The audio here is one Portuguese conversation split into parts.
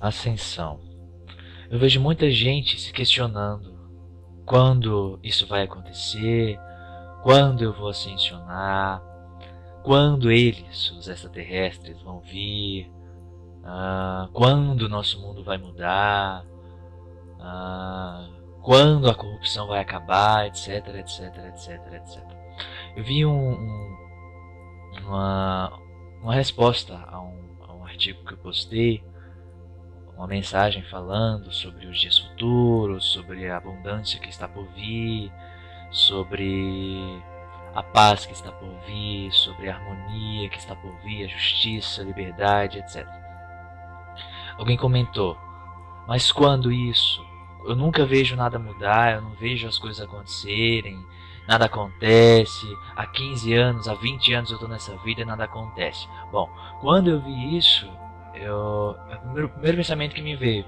ascensão. Eu vejo muita gente se questionando quando isso vai acontecer, quando eu vou ascensionar, quando eles, os extraterrestres, vão vir, uh, quando o nosso mundo vai mudar, uh, quando a corrupção vai acabar, etc, etc, etc, etc. Eu vi um, um, uma, uma resposta a um, a um artigo que eu postei uma mensagem falando sobre os dias futuros, sobre a abundância que está por vir, sobre a paz que está por vir, sobre a harmonia que está por vir, a justiça, a liberdade, etc. Alguém comentou, mas quando isso? Eu nunca vejo nada mudar, eu não vejo as coisas acontecerem, nada acontece. Há 15 anos, há 20 anos eu estou nessa vida e nada acontece. Bom, quando eu vi isso, eu, o primeiro pensamento que me veio,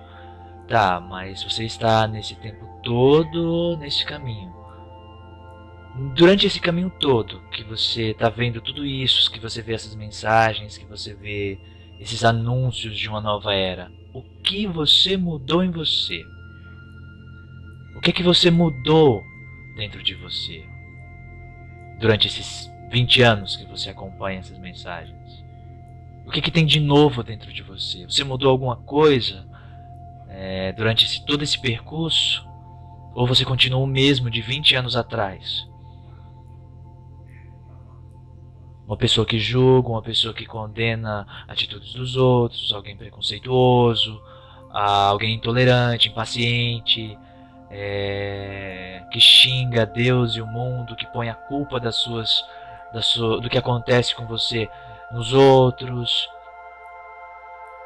tá, mas você está nesse tempo todo nesse caminho. Durante esse caminho todo, que você está vendo tudo isso, que você vê essas mensagens, que você vê esses anúncios de uma nova era, o que você mudou em você? O que é que você mudou dentro de você? Durante esses 20 anos que você acompanha essas mensagens. O que, que tem de novo dentro de você? Você mudou alguma coisa é, durante esse, todo esse percurso? Ou você continuou o mesmo de 20 anos atrás? Uma pessoa que julga, uma pessoa que condena atitudes dos outros, alguém preconceituoso, alguém intolerante, impaciente, é, que xinga Deus e o mundo, que põe a culpa das suas, da sua, do que acontece com você nos outros.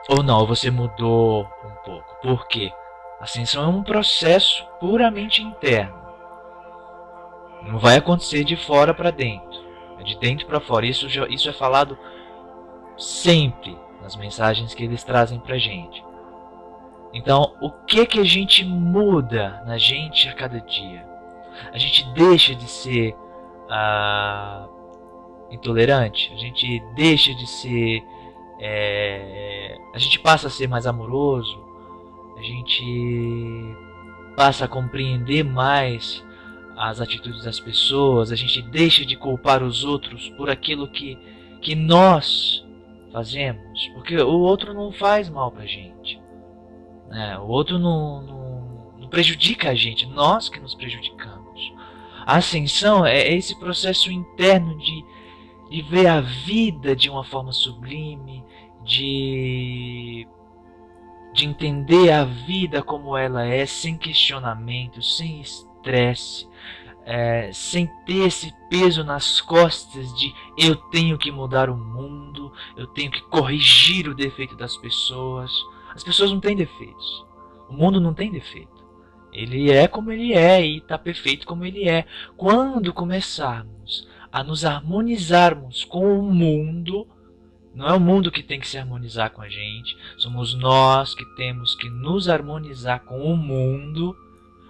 Ou não, você mudou um pouco. Por quê? Ascensão é um processo puramente interno. Não vai acontecer de fora para dentro, é de dentro para fora. Isso, isso é falado sempre nas mensagens que eles trazem para gente. Então, o que que a gente muda na gente a cada dia? A gente deixa de ser ah, intolerante, a gente deixa de ser. É, a gente passa a ser mais amoroso, a gente passa a compreender mais as atitudes das pessoas, a gente deixa de culpar os outros por aquilo que, que nós fazemos, porque o outro não faz mal pra gente, né? o outro não, não, não prejudica a gente, nós que nos prejudicamos. A ascensão é esse processo interno de de ver a vida de uma forma sublime, de, de entender a vida como ela é, sem questionamento, sem estresse, é, sem ter esse peso nas costas de eu tenho que mudar o mundo, eu tenho que corrigir o defeito das pessoas. As pessoas não têm defeitos. O mundo não tem defeito. Ele é como ele é e está perfeito como ele é. Quando começarmos a nos harmonizarmos com o mundo. Não é o mundo que tem que se harmonizar com a gente, somos nós que temos que nos harmonizar com o mundo.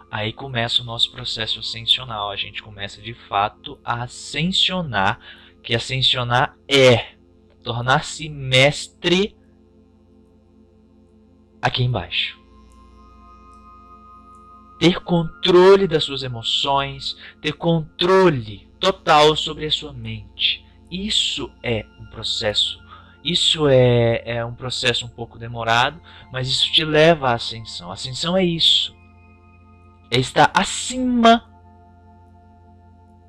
Aí começa o nosso processo ascensional. A gente começa de fato a ascensionar, que ascensionar é tornar-se mestre aqui embaixo. Ter controle das suas emoções, ter controle total sobre a sua mente. Isso é um processo. Isso é, é um processo um pouco demorado, mas isso te leva à ascensão. A ascensão é isso. É estar acima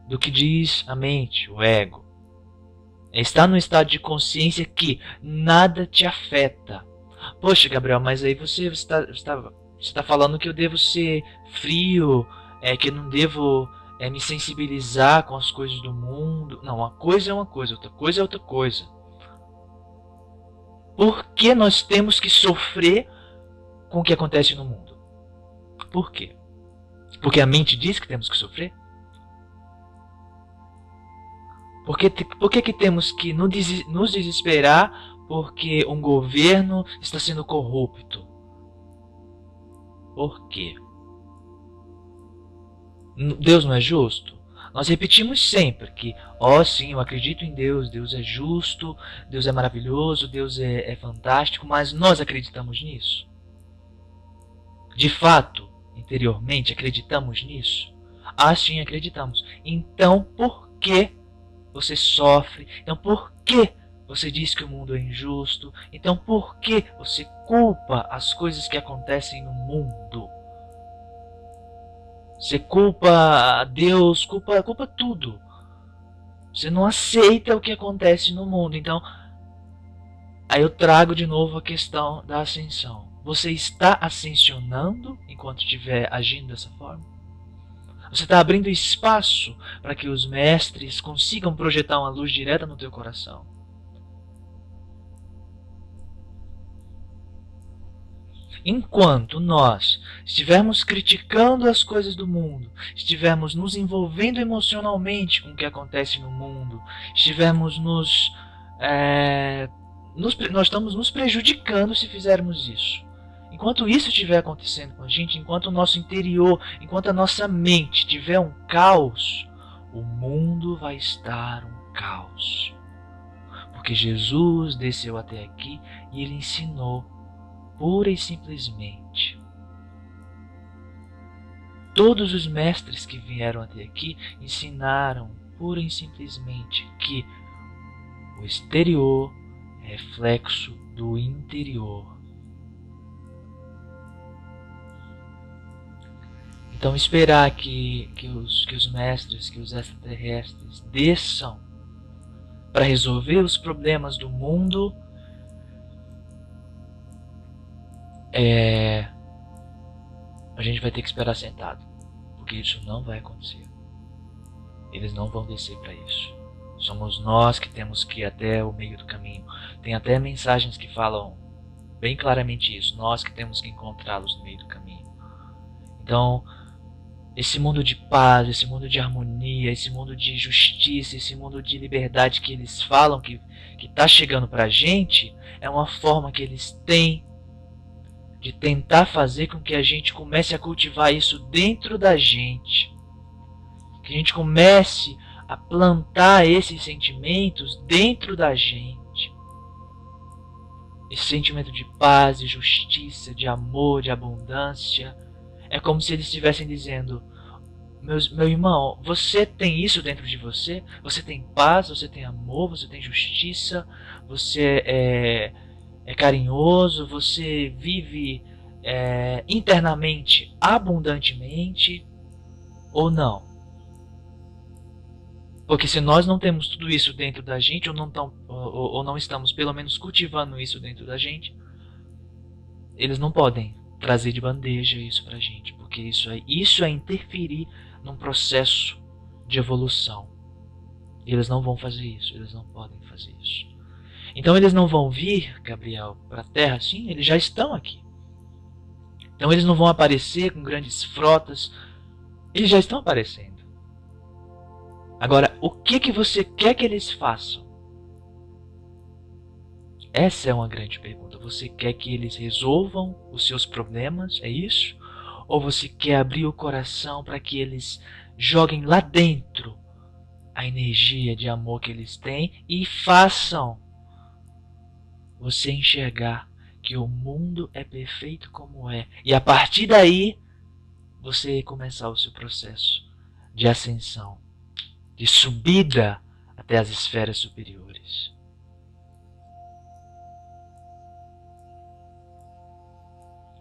do que diz a mente, o ego. É estar num estado de consciência que nada te afeta. Poxa, Gabriel, mas aí você está, está, você está falando que eu devo ser frio, é, que eu não devo é me sensibilizar com as coisas do mundo. Não, uma coisa é uma coisa, outra coisa é outra coisa. Por que nós temos que sofrer com o que acontece no mundo? Por quê? Porque a mente diz que temos que sofrer? Por que, por que, que temos que nos desesperar porque um governo está sendo corrupto? Por quê? Deus não é justo? Nós repetimos sempre que, ó oh, sim, eu acredito em Deus, Deus é justo, Deus é maravilhoso, Deus é, é fantástico, mas nós acreditamos nisso? De fato, interiormente, acreditamos nisso? Assim acreditamos. Então, por que você sofre? Então, por que você diz que o mundo é injusto? Então, por que você culpa as coisas que acontecem no mundo? Você culpa Deus, culpa, culpa tudo. Você não aceita o que acontece no mundo. Então, aí eu trago de novo a questão da ascensão. Você está ascensionando enquanto estiver agindo dessa forma? Você está abrindo espaço para que os mestres consigam projetar uma luz direta no teu coração. Enquanto nós estivermos criticando as coisas do mundo, estivermos nos envolvendo emocionalmente com o que acontece no mundo, estivermos nos, é, nos nós estamos nos prejudicando se fizermos isso. Enquanto isso estiver acontecendo com a gente, enquanto o nosso interior, enquanto a nossa mente tiver um caos, o mundo vai estar um caos. Porque Jesus desceu até aqui e ele ensinou pura e simplesmente. Todos os mestres que vieram até aqui ensinaram pura e simplesmente que o exterior é reflexo do interior. Então esperar que, que, os, que os mestres, que os extraterrestres desçam para resolver os problemas do mundo é, a gente vai ter que esperar sentado, porque isso não vai acontecer. Eles não vão descer para isso. Somos nós que temos que ir até o meio do caminho. Tem até mensagens que falam bem claramente isso. Nós que temos que encontrá-los no meio do caminho. Então, esse mundo de paz, esse mundo de harmonia, esse mundo de justiça, esse mundo de liberdade que eles falam que está chegando para a gente, é uma forma que eles têm de tentar fazer com que a gente comece a cultivar isso dentro da gente. Que a gente comece a plantar esses sentimentos dentro da gente. Esse sentimento de paz, de justiça, de amor, de abundância. É como se eles estivessem dizendo: meu, irmão, você tem isso dentro de você? Você tem paz, você tem amor, você tem justiça, você é é carinhoso, você vive é, internamente abundantemente ou não. Porque se nós não temos tudo isso dentro da gente, ou não, tão, ou, ou não estamos pelo menos cultivando isso dentro da gente, eles não podem trazer de bandeja isso pra gente, porque isso é, isso é interferir num processo de evolução. Eles não vão fazer isso, eles não podem fazer isso. Então eles não vão vir, Gabriel, para a Terra sim, eles já estão aqui. Então eles não vão aparecer com grandes frotas, eles já estão aparecendo. Agora, o que que você quer que eles façam? Essa é uma grande pergunta. Você quer que eles resolvam os seus problemas? É isso? Ou você quer abrir o coração para que eles joguem lá dentro a energia de amor que eles têm e façam você enxergar que o mundo é perfeito como é. E a partir daí, você começar o seu processo de ascensão, de subida até as esferas superiores.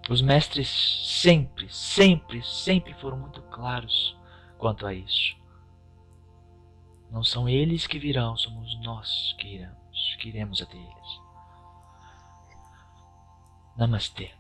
Os mestres sempre, sempre, sempre foram muito claros quanto a isso. Não são eles que virão, somos nós que iremos, que iremos até eles. ナマシテ。